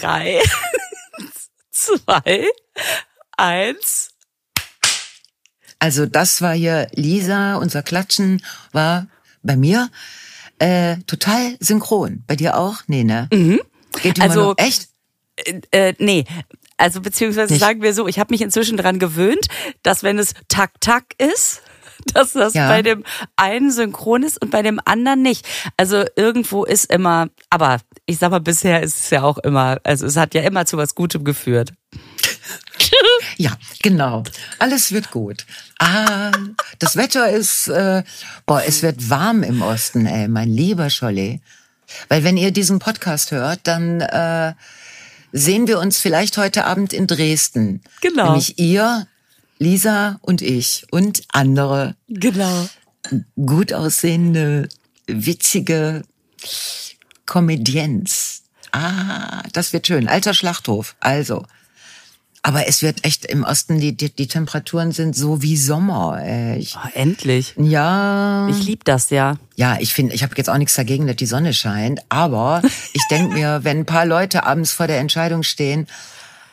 Drei, zwei, eins. Also das war hier Lisa, unser Klatschen war bei mir äh, total synchron. Bei dir auch? Nee, ne? Mhm. Geht immer Also- noch. Echt? Äh, äh, nee. Also beziehungsweise Nicht. sagen wir so, ich habe mich inzwischen dran gewöhnt, dass wenn es Tak-Tak ist, dass das Ja. bei dem einen synchron ist und bei dem anderen nicht. Also irgendwo ist immer, aber ich sag mal, bisher ist es ja auch immer, also es hat ja immer zu was Gutem geführt. Ja, genau. Alles wird gut. Ah, das Wetter ist, äh, boah, es wird warm im Osten, ey, mein lieber Scholli. Weil wenn ihr diesen Podcast hört, dann äh, sehen wir uns vielleicht heute Abend in Dresden. Genau. Nämlich ihr, Lisa und ich und andere Genau. gut aussehende, witzige Comedians. Ah, das wird schön. Alter Schlachthof. Also. Aber es wird echt im Osten, die, die, die Temperaturen sind so wie Sommer. Ey. Ich, Oh, endlich. ja, Ich lieb das ja. ja, ich finde, ich habe jetzt auch nichts dagegen, dass die Sonne scheint. Aber ich denk mir, wenn ein paar Leute abends vor der Entscheidung stehen,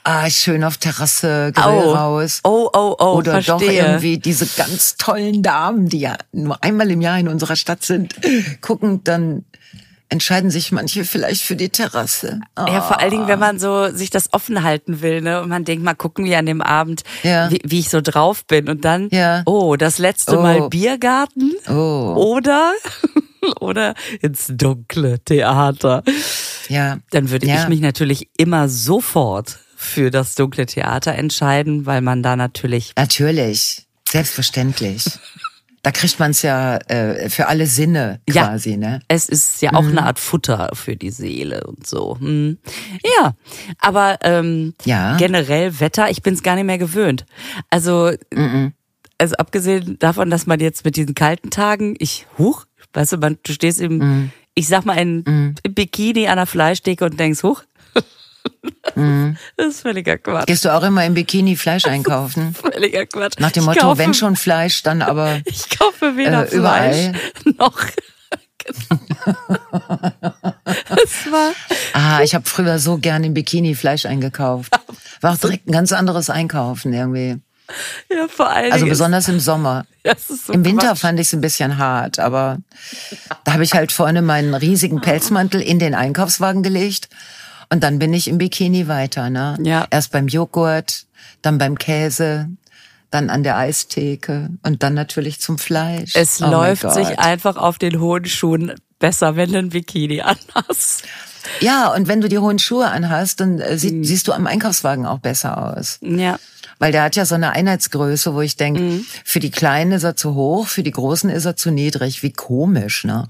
ah, schön auf Terrasse, Grill Oh. raus. Oh, oh, oh, Oder doch verstehe. irgendwie diese ganz tollen Damen, die ja nur einmal im Jahr in unserer Stadt sind, gucken, dann entscheiden sich manche vielleicht für die Terrasse. Ah. Ja, vor allen Dingen, wenn man so sich das offen halten will, ne? Und man denkt, mal gucken wir an dem Abend, Ja. wie, wie ich so drauf bin. Und dann, Ja. oh, das letzte Oh. Mal Biergarten Oh, oder, oder ins dunkle Theater. ja. Dann würde ja. ich mich natürlich immer sofort für das dunkle Theater entscheiden, weil man da natürlich, Natürlich, selbstverständlich. Da kriegt man es ja äh, für alle Sinne Ja. quasi, ne? es ist ja auch eine Art Futter für die Seele und so. Hm. Ja, aber ähm, Ja. generell Wetter, ich bin es gar nicht mehr gewöhnt. Also, also abgesehen davon, dass man jetzt mit diesen kalten Tagen, ich, huch, weißt du, man, du stehst im, ich sag mal, in, im Bikini an der Fleischtheke und denkst, huch. Das ist völliger Quatsch. Gehst du auch immer im Bikini Fleisch einkaufen? Völliger Quatsch. Nach dem Motto, kaufe, wenn schon Fleisch, dann aber Ich kaufe weder Äh, überall. Fleisch noch. das war, Ah, ich habe früher so gern im Bikini Fleisch eingekauft. War auch direkt ein ganz anderes Einkaufen irgendwie. ja, vor allen Also besonders im Sommer. so Im Winter Quatsch. fand ich es ein bisschen hart, aber da habe ich halt vorne meinen riesigen Pelzmantel in den Einkaufswagen gelegt und dann bin ich im Bikini weiter, ne? Ja. Erst beim Joghurt, dann beim Käse, dann an der Eistheke und dann natürlich zum Fleisch. Es Oh läuft sich einfach auf den hohen Schuhen besser, wenn du ein Bikini anhast. Ja, und wenn du die hohen Schuhe anhast, dann äh, Mhm. sie, siehst du am Einkaufswagen auch besser aus. Ja. Weil der hat ja so eine Einheitsgröße, wo ich denke, Mhm. für die Kleinen ist er zu hoch, für die Großen ist er zu niedrig. Wie komisch, ne?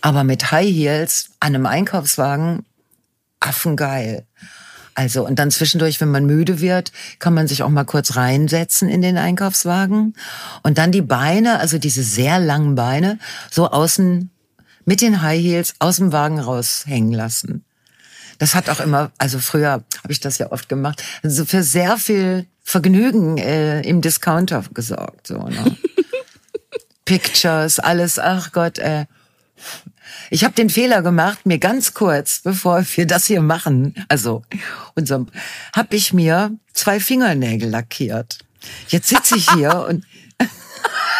Aber mit High Heels an einem Einkaufswagen, affengeil. Also, und dann zwischendurch, wenn man müde wird, kann man sich auch mal kurz reinsetzen in den Einkaufswagen. Und dann die Beine, also diese sehr langen Beine, so außen mit den High Heels aus dem Wagen raushängen lassen. Das hat auch immer, also früher habe ich das ja oft gemacht, also für sehr viel Vergnügen äh, im Discounter gesorgt. So, ne? Pictures, alles, ach Gott, äh. Ich habe den Fehler gemacht, mir ganz kurz, bevor wir das hier machen, also unserem, habe ich mir zwei Fingernägel lackiert. Jetzt sitze ich hier und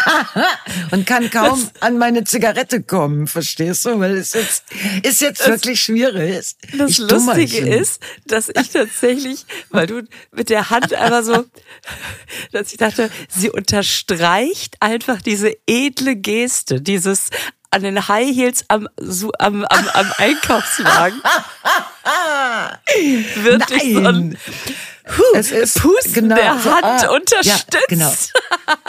und kann kaum an meine Zigarette kommen, verstehst du? Weil es jetzt ist jetzt wirklich schwierig. Das Ich Lustige ist, dass ich tatsächlich, weil du mit der Hand einfach so, dass ich dachte, sie unterstreicht einfach diese edle Geste, dieses an den High Heels am, so, am, am, am Einkaufswagen. wird durch so ein Nein. Es ist Pusten genau der Hand ah, unterstützt. Ja, genau.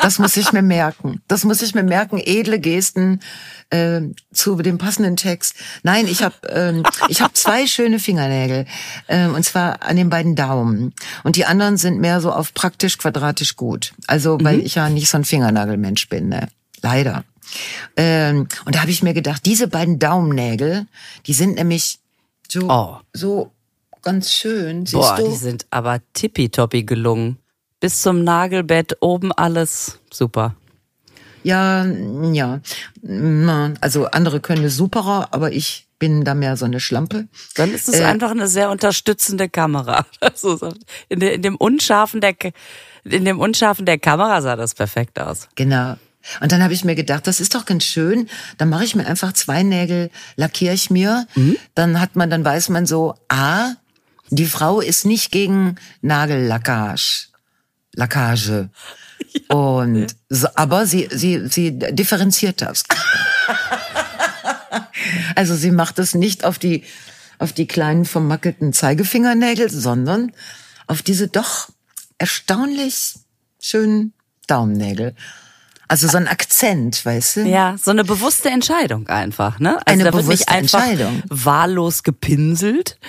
Das muss ich mir merken. Das muss ich mir merken. Edle Gesten äh, zu dem passenden Text. Nein, ich habe ähm, ich habe zwei schöne Fingernägel ähm, und zwar an den beiden Daumen und die anderen sind mehr so auf praktisch quadratisch gut. Also weil Mhm. ich ja nicht so ein Fingernagelmensch bin, ne? Leider. Ähm, und da habe ich mir gedacht, diese beiden Daumennägel, die sind nämlich so Oh. so ganz schön. Siehst Boah, du? die sind aber tippitoppi gelungen. Bis zum Nagelbett, oben alles super. Ja, ja. Also andere können es superer, aber ich bin da mehr so eine Schlampe. Dann ist es äh, einfach eine sehr unterstützende Kamera. In dem unscharfen der in dem unscharfen der Kamera sah das perfekt aus. Genau. Und dann habe ich mir gedacht, das ist doch ganz schön. Dann mache ich mir einfach zwei Nägel, lackiere ich mir. Mhm. Dann hat man, dann weiß man so, ah, die Frau ist nicht gegen Nagellackage. Lackage. Ja. Und so, aber sie, sie, sie differenziert das. also sie macht es nicht auf die, auf die kleinen vermackelten Zeigefingernägel, sondern auf diese doch erstaunlich schönen Daumennägel. Also so ein Akzent, weißt du? Ja, so eine bewusste Entscheidung einfach, ne? Also eine da bewusste wird nicht einfach Entscheidung. wahllos gepinselt,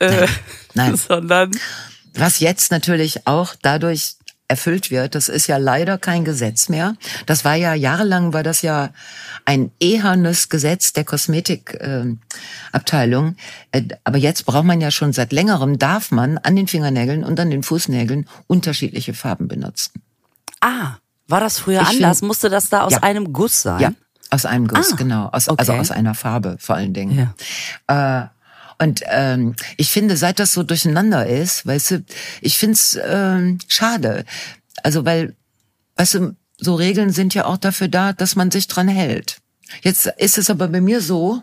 äh, Nein. sondern was jetzt natürlich auch dadurch erfüllt wird, das ist ja leider kein Gesetz mehr. Das war ja jahrelang war das ja ein ehernes Gesetz der Kosmetikabteilung. Äh, äh, aber jetzt braucht man ja schon seit längerem darf man an den Fingernägeln und an den Fußnägeln unterschiedliche Farben benutzen. Ah. War das früher ich anders? Find, Musste das da aus ja. einem Guss sein? Ja, aus einem Guss, ah, genau. Aus, also okay. Also aus einer Farbe vor allen Dingen. Ja. Äh, und ähm, ich finde, seit das so durcheinander ist, weißt du, ich find's ähm, schade. Also weil, weißt du, so Regeln sind ja auch dafür da, dass man sich dran hält. Jetzt ist es aber bei mir so,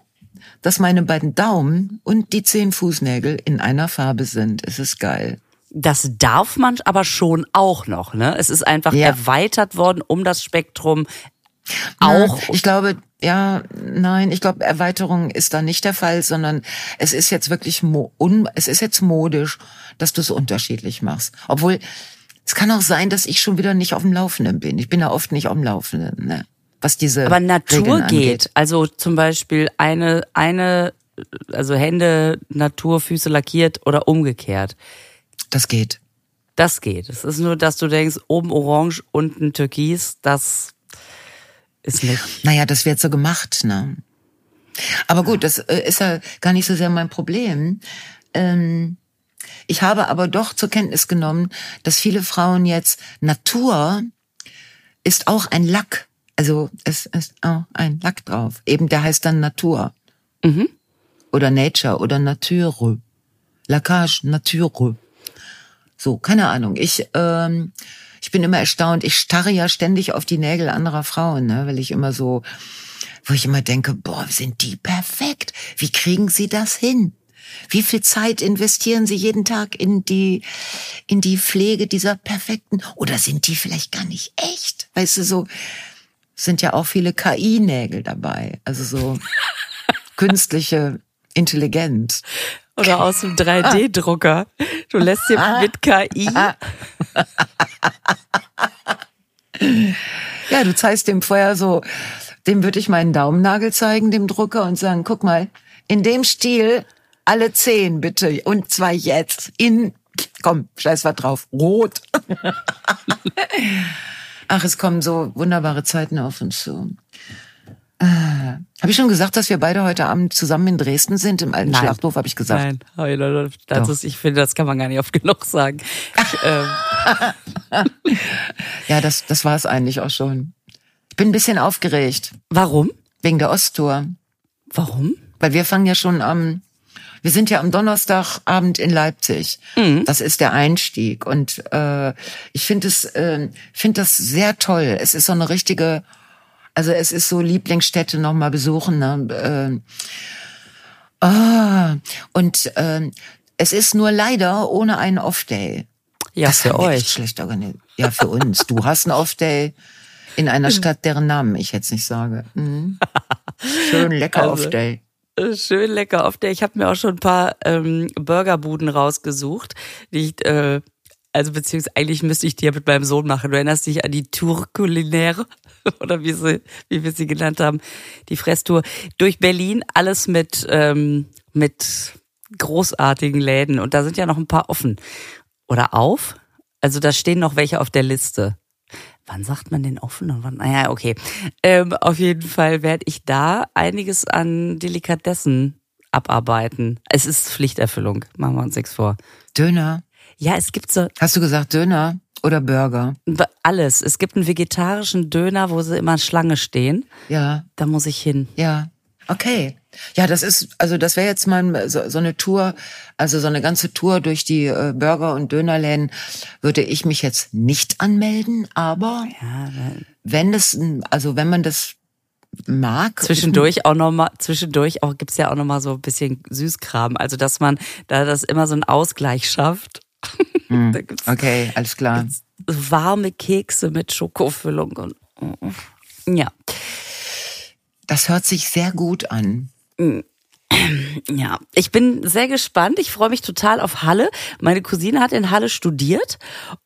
dass meine beiden Daumen und die zehn Fußnägel in einer Farbe sind. Es ist geil. Das darf man aber schon auch noch, ne? Es ist einfach ja. erweitert worden um das Spektrum auch. Ich glaube, ja, nein, ich glaube, Erweiterung ist da nicht der Fall, sondern es ist jetzt wirklich, un, es ist jetzt modisch, dass du es unterschiedlich machst. Obwohl, es kann auch sein, dass ich schon wieder nicht auf dem Laufenden bin. Ich bin ja oft nicht auf dem Laufenden, ne? Was diese. Aber Natur geht. Also zum Beispiel eine, eine, also Hände, Natur, Füße lackiert oder umgekehrt. Das geht. Das geht. Es ist nur, dass du denkst, oben orange, unten türkis, das ist nicht. Naja, das wird so gemacht, ne? Aber gut, das äh, ist ja gar nicht so sehr mein Problem. Ähm, ich habe aber doch zur Kenntnis genommen, dass viele Frauen jetzt Natur ist auch ein Lack. Also es ist auch ein Lack drauf. Eben der heißt dann Natur. Mhm. Oder Nature oder Nature. Lackage, Nature. So, keine Ahnung. Ich, ähm, ich bin immer erstaunt. Ich starre ja ständig auf die Nägel anderer Frauen, ne, weil ich immer so, wo ich immer denke, boah, sind die perfekt. Wie kriegen sie das hin? Wie viel Zeit investieren Sie jeden Tag in die, in die Pflege dieser perfekten, oder sind die vielleicht gar nicht echt? Weißt du, so, sind ja auch viele KI-Nägel dabei. Also so künstliche Intelligenz. Oder aus dem 3D-Drucker. Du lässt dir mit KI. Ja, du zeigst dem vorher so, dem würde ich meinen Daumennagel zeigen, dem Drucker, und sagen, guck mal, in dem Stil alle zehn bitte und zwar jetzt in, komm, scheiß was drauf, rot. Ach, es kommen so wunderbare Zeiten auf uns zu. Äh, habe ich schon gesagt, dass wir beide heute Abend zusammen in Dresden sind, im alten Nein. Schlachthof, habe ich gesagt. Nein, das ist, ich finde, das kann man gar nicht oft genug sagen. Ich, ähm. ja, das, das war es eigentlich auch schon. Ich bin ein bisschen aufgeregt. Warum? Wegen der Osttour. Warum? Weil wir fangen ja schon am, wir sind ja am Donnerstagabend in Leipzig. Mhm. Das ist der Einstieg. Und äh, ich finde es, äh, finde das sehr toll. Es ist so eine richtige also es ist so Lieblingsstätte nochmal besuchen. Ne? Äh, oh, und äh, es ist nur leider ohne einen Off-Day. Ja, das für euch. Schlecht organisiert. Ja, für uns. Du hast einen Off-Day in einer Stadt, deren Namen ich jetzt nicht sage. Mhm. Schön lecker also, Off-Day. Schön lecker Off-Day. Ich habe mir auch schon ein paar ähm, Burgerbuden rausgesucht, die ich äh, also beziehungsweise eigentlich müsste ich die ja mit meinem Sohn machen. Du erinnerst dich an die Tour culinaire oder wie, sie, wie wir sie genannt haben, die Fresstour durch Berlin, alles mit, ähm, mit großartigen Läden. Und da sind ja noch ein paar offen. Oder auf? Also da stehen noch welche auf der Liste. Wann sagt man den offen und wann? Naja, okay. Ähm, auf jeden Fall werde ich da einiges an Delikatessen abarbeiten. Es ist Pflichterfüllung, machen wir uns nichts vor. Döner. Ja, es gibt so. Hast du gesagt Döner oder Burger? Alles. Es gibt einen vegetarischen Döner, wo sie immer Schlange stehen. Ja. Da muss ich hin. Ja. Okay. Ja, das ist, also das wäre jetzt mal so, so eine Tour, also so eine ganze Tour durch die äh, Burger- und Dönerläden, würde ich mich jetzt nicht anmelden, aber Ja, wenn es, also wenn man das mag. zwischendurch auch noch mal, zwischendurch auch gibt's ja auch noch mal so ein bisschen Süßkram. Also dass man da das immer so einen Ausgleich schafft. da gibt's Okay, alles klar. warme Kekse mit Schokofüllung und ja. Das hört sich sehr gut an. Ja, ich bin sehr gespannt. Ich freue mich total auf Halle. Meine Cousine hat in Halle studiert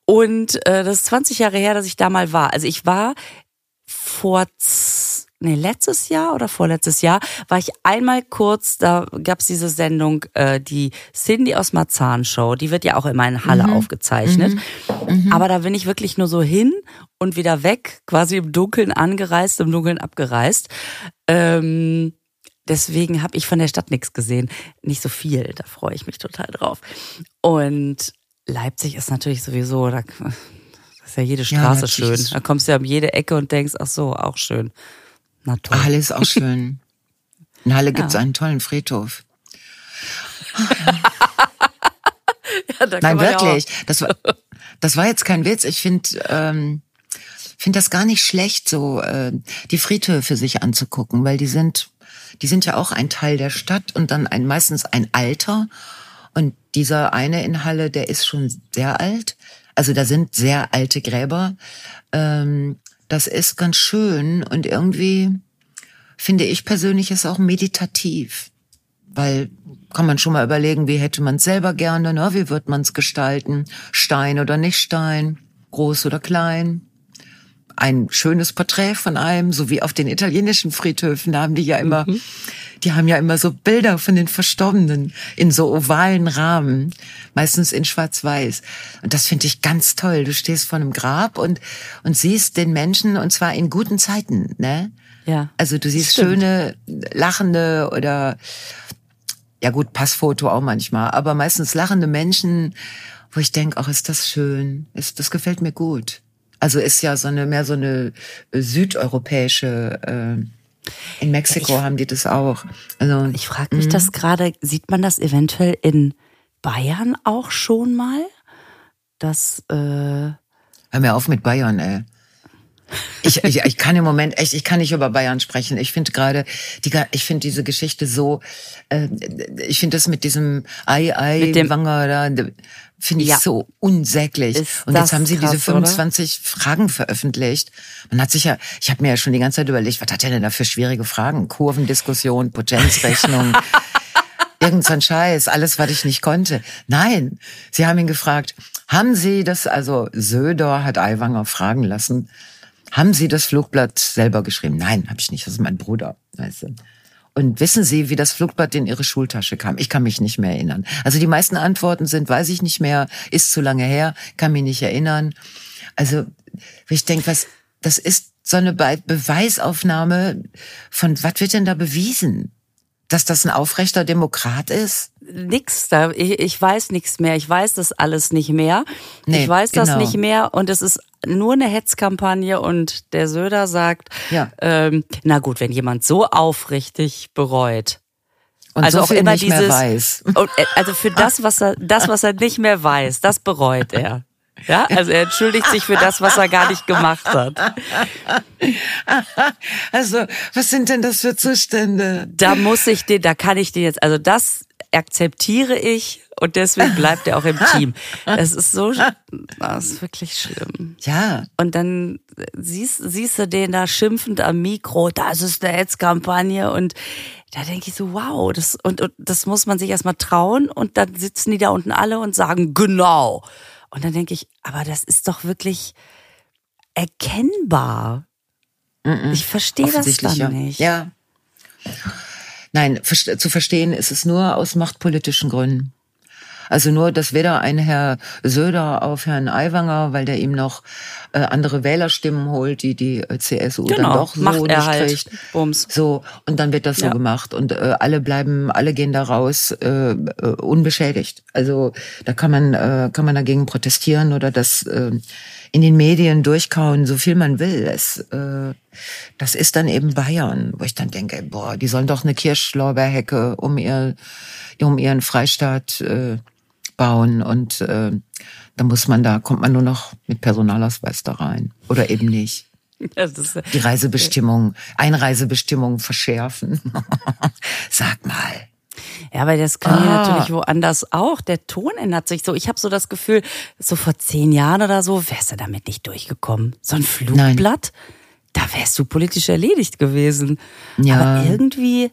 und äh, das ist 20 Jahre her, dass ich da mal war. Also ich war vor nee, letztes Jahr oder vorletztes Jahr war ich einmal kurz, da gab's diese Sendung, äh, die Cindy aus Marzahn Show, die wird ja auch immer in Halle aufgezeichnet. Aber da bin ich wirklich nur so hin und wieder weg, quasi im Dunkeln angereist, im Dunkeln abgereist. Ähm, deswegen habe ich von der Stadt nichts gesehen. Nicht so viel, da freue ich mich total drauf. Und Leipzig ist natürlich sowieso, da ist ja jede Ja, Straße Leipzig schön. Da kommst du ja um jede Ecke und denkst, ach so, auch schön. Na toll. Halle ist auch schön. In Halle gibt's einen tollen Friedhof. Ja, Nein, ja wirklich. Das war, das war jetzt kein Witz. Ich finde ähm, find das gar nicht schlecht, so äh, die Friedhöfe sich anzugucken, weil die sind, die sind ja auch ein Teil der Stadt und dann ein, meistens ein Alter. Und dieser eine in Halle, der ist schon sehr alt. Also da sind sehr alte Gräber. Ähm, das ist ganz schön und irgendwie finde ich persönlich ist auch meditativ. Weil kann man schon mal überlegen, wie hätte man es selber gerne, ne? wie wird man es gestalten? Stein oder nicht Stein? Groß oder klein? Ein schönes Porträt von einem, so wie auf den italienischen Friedhöfen, da haben die ja immer, die haben ja immer so Bilder von den Verstorbenen in so ovalen Rahmen, meistens in schwarz-weiß. Und das finde ich ganz toll. Du stehst vor einem Grab und, und siehst den Menschen und zwar in guten Zeiten, ne? Ja. Also du siehst Stimmt. schöne, lachende oder ja gut, Passfoto auch manchmal, aber meistens lachende Menschen, wo ich denke, ach, ist das schön, ist, das gefällt mir gut. Also ist ja so eine mehr so eine äh, südeuropäische. Äh, in Mexiko Ja, ich- haben die das auch. Also Ich frage mich das gerade, sieht man das eventuell in Bayern auch schon mal? Das, äh, hör mir auf mit Bayern, ey. Ich, ich, ich kann im Moment echt, ich kann nicht über Bayern sprechen. Ich finde gerade, die, ich finde diese Geschichte so, äh, ich finde das mit diesem Ei, Ei, Mit dem- Wanger da, finde ich Ja. so unsäglich. Ist Und jetzt haben sie krass, diese 25 Fragen veröffentlicht. Man hat sich ja, ich habe mir ja schon die ganze Zeit überlegt, was hat der denn da für schwierige Fragen? Kurvendiskussion, Potenzrechnung. Irgend so ein Scheiß, alles, was ich nicht konnte. Nein, sie haben ihn gefragt, haben Sie das, also Söder hat Aiwanger fragen lassen, haben Sie das Flugblatt selber geschrieben? Nein, habe ich nicht, das ist mein Bruder, weißt du. Und wissen Sie, wie das Flugblatt in Ihre Schultasche kam? Ich kann mich nicht mehr erinnern. Also die meisten Antworten sind, weiß ich nicht mehr, ist zu lange her, kann mich nicht erinnern. Also ich denke, was, das ist so eine Be Beweisaufnahme von, was wird denn da bewiesen? Dass das ein aufrechter Demokrat ist? nix da. Ich, ich weiß nichts mehr. Ich weiß das alles nicht mehr. Nee, ich weiß das genau. nicht mehr und es ist nur eine Hetzkampagne und der Söder sagt, Ja. ähm, na gut, wenn jemand so aufrichtig bereut. Und also so auch immer dieses, äh, also für das, was er, das, was er nicht mehr weiß, das bereut er. Ja, also er entschuldigt sich für das, was er gar nicht gemacht hat. Also, was sind denn das für Zustände? Da muss ich den, da kann ich den jetzt, also das akzeptiere ich und deswegen bleibt er auch im Team. Das ist so, das ist wirklich schlimm. Ja, Und dann siehst, siehst du den da schimpfend am Mikro, das ist eine Hetzkampagne und da denke ich so, wow, das, und, und das muss man sich erstmal trauen und dann sitzen die da unten alle und sagen, genau. Und dann denke ich, aber das ist doch wirklich erkennbar. Ich verstehe das dann ja. nicht. Ja. Nein, zu verstehen ist es nur aus machtpolitischen Gründen. Also nur, dass weder ein Herr Söder auf Herrn Aiwanger, weil der ihm noch äh, andere Wählerstimmen holt, die die äh, CSU dann Genau, doch so macht er nicht halt. Bums. So, und dann wird das so Ja. gemacht. Und äh, alle bleiben, alle gehen da raus äh, äh, unbeschädigt. Also da kann man, äh, kann man dagegen protestieren oder das äh, in den Medien durchkauen, so viel man will. Es, äh, das ist dann eben Bayern, wo ich dann denke, boah, die sollen doch eine Kirschlorbeerhecke um ihr, um ihren Freistaat äh, bauen und äh, da muss man da kommt man nur noch mit Personalausweis da rein oder eben nicht. die Reisebestimmung, Einreisebestimmung verschärfen. Sag mal. Ja, weil das kann ah. ja natürlich woanders auch. Der Ton ändert sich so. Ich habe so das Gefühl, so vor zehn Jahren oder so wärst du damit nicht durchgekommen. So ein Flugblatt, Nein. da wärst du politisch erledigt gewesen. Ja. Aber irgendwie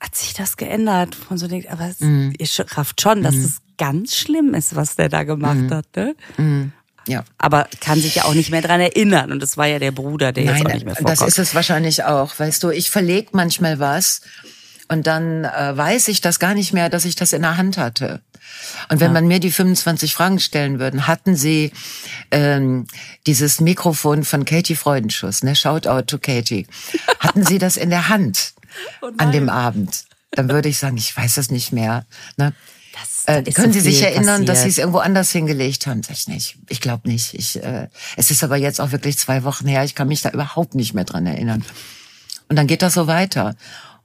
hat sich das geändert. Von so denkt, aber mhm. ihr rafft schon, dass mhm. es ganz schlimm ist, was der da gemacht mhm. hat. Ne? Mhm. Ja. Aber kann sich ja auch nicht mehr dran erinnern. Und das war ja der Bruder, der Nein, jetzt auch nicht mehr vorkommt. Das ist es wahrscheinlich auch. Weißt du, ich verleg manchmal was und dann äh, weiß ich das gar nicht mehr, dass ich das in der Hand hatte. Und wenn ja. man mir die 25 Fragen stellen würden, hatten Sie ähm, dieses Mikrofon von Katie Freudenschuss, ne? Shout out to Katie. Hatten Sie das in der Hand oh an dem Abend? Dann würde ich sagen, ich weiß es nicht mehr. Ne? Das, äh, können so Sie sich erinnern, passiert. dass Sie es irgendwo anders hingelegt haben? Sag ich nicht. Ich glaube nicht. Ich, äh, es ist aber jetzt auch wirklich zwei Wochen her. Ich kann mich da überhaupt nicht mehr dran erinnern. Und dann geht das so weiter.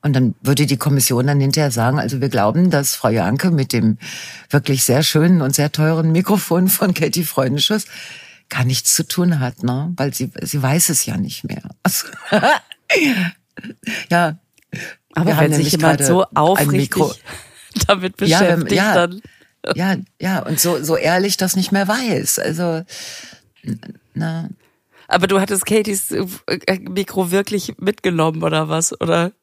Und dann würde die Kommission dann hinterher sagen, also wir glauben, dass Frau Janke mit dem wirklich sehr schönen und sehr teuren Mikrofon von Katie Freundenschuss gar nichts zu tun hat, ne? Weil sie, sie weiß es ja nicht mehr. Also, ja. Aber wenn sich jemand so aufrichtig damit beschäftigt, ja, ja, dann. Ja, ja, und so, so ehrlich das nicht mehr weiß. Also, na. Aber du hattest Katies äh, Mikro wirklich mitgenommen oder was? Oder?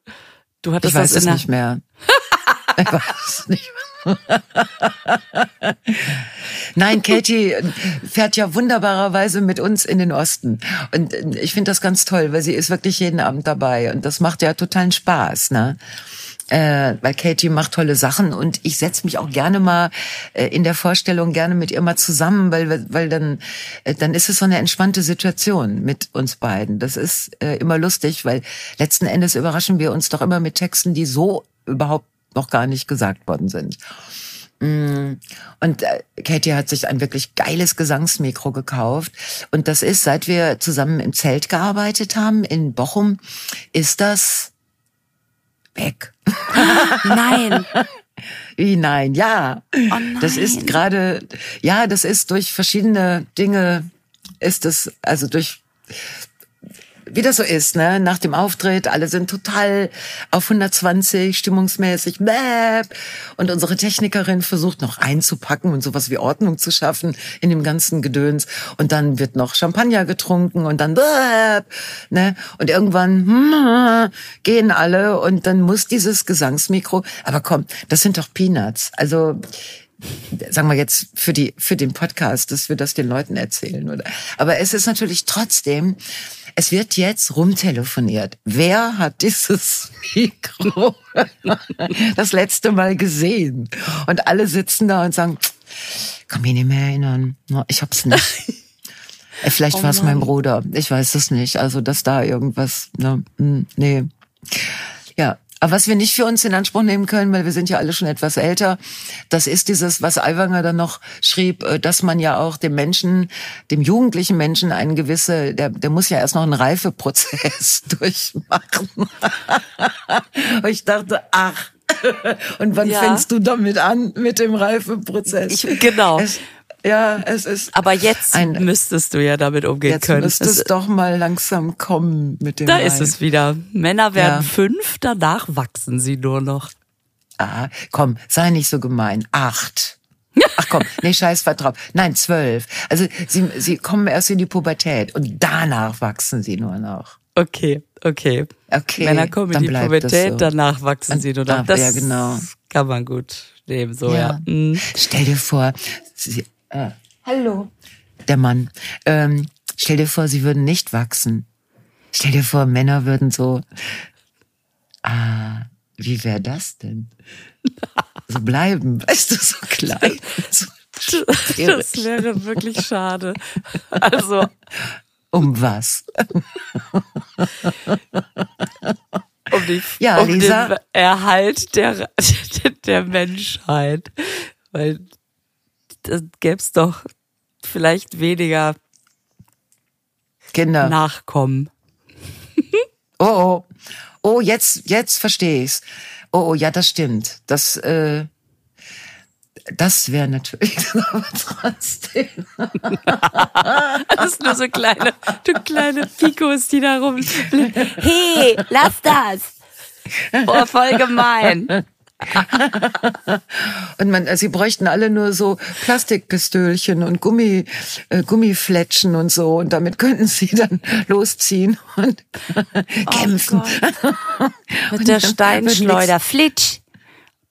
Du hattest ich weiß das es nicht mehr. ich weiß es nicht mehr. Nein, Katie fährt ja wunderbarerweise mit uns in den Osten. Und ich finde das ganz toll, weil sie ist wirklich jeden Abend dabei. Und das macht ja totalen Spaß. Ne? äh, weil Katie macht tolle Sachen und ich setze mich auch gerne mal äh, in der Vorstellung gerne mit ihr mal zusammen, weil weil dann äh, dann ist es so eine entspannte Situation mit uns beiden. Das ist äh, immer lustig, weil letzten Endes überraschen wir uns doch immer mit Texten, die so überhaupt noch gar nicht gesagt worden sind. Mm. Und äh, Katie hat sich ein wirklich geiles Gesangsmikro gekauft. Und das ist, seit wir zusammen im Zelt gearbeitet haben in Bochum, ist das weg. Nein. Wie nein? Ja. Oh nein. Das ist gerade, ja, das ist durch verschiedene Dinge, ist es, also durch wie das so ist, ne? Nach dem Auftritt, alle sind total auf 120, stimmungsmäßig, bäh. und unsere Technikerin versucht noch einzupacken und sowas wie Ordnung zu schaffen in dem ganzen Gedöns. Und dann wird noch Champagner getrunken und dann, bäh, ne? Und irgendwann hm, gehen alle und dann muss dieses Gesangsmikro, aber komm, das sind doch Peanuts. Also sagen wir jetzt für die für den Podcast, dass wir das den Leuten erzählen oder aber es ist natürlich trotzdem es wird jetzt rumtelefoniert. Wer hat dieses Mikro das letzte Mal gesehen? Und alle sitzen da und sagen, kann mich nicht mehr erinnern. Ich hab's nicht. Äh, vielleicht oh war es mein Bruder. Ich weiß es nicht. Also, dass da irgendwas, ne, nee. Ja, aber was wir nicht für uns in Anspruch nehmen können, weil wir sind ja alle schon etwas älter, das ist dieses, was Aiwanger dann noch schrieb, äh, dass man ja auch dem Menschen, dem jugendlichen Menschen einen gewisse, der, der muss ja erst noch einen Reifeprozess durchmachen. Und ich dachte, ach, und wann ja. fängst du damit an mit dem Reifeprozess? Ich, genau. Es, ja, es ist. Aber jetzt ein, müsstest du ja damit umgehen jetzt können. Jetzt müsste es doch mal langsam kommen mit dem. Da Wein. ist es wieder. Männer werden ja. fünf, danach wachsen sie nur noch. Ah, komm, sei nicht so gemein. Acht. Ach komm, nee, scheiß vertraut. Nein, zwölf. Also sie, sie kommen erst in die Pubertät und danach wachsen sie nur noch. Okay, okay. Okay. Männer kommen in die Pubertät, so. danach wachsen sie nur noch. Das ja, genau. kann man gut nehmen, so, ja. ja. Mhm. Stell dir vor, sie, äh, hallo. Der Mann. Ähm, stell dir vor, sie würden nicht wachsen. Stell dir vor, Männer würden so. Ah, wie wäre das denn? So bleiben, weißt du, so klein. So das wäre wirklich schade. Also. Um was? um, die, ja, um Lisa? den Erhalt der, der Menschheit. Weil gäbe es doch vielleicht weniger Kinder. nachkommen. Oh, oh. Oh, jetzt, jetzt verstehe ich's. Oh, oh, ja, das stimmt. Das, äh, das wäre natürlich aber trotzdem. Das ist nur so kleine, du kleine Pikos, die da rum. Hey, lass das! Boah, voll gemein. Und man, sie bräuchten alle nur so Plastikpistölchen und Gummi, äh, Gummifletschen und so. Und damit könnten sie dann losziehen und kämpfen. Mit der Steinschleuder. Flitsch.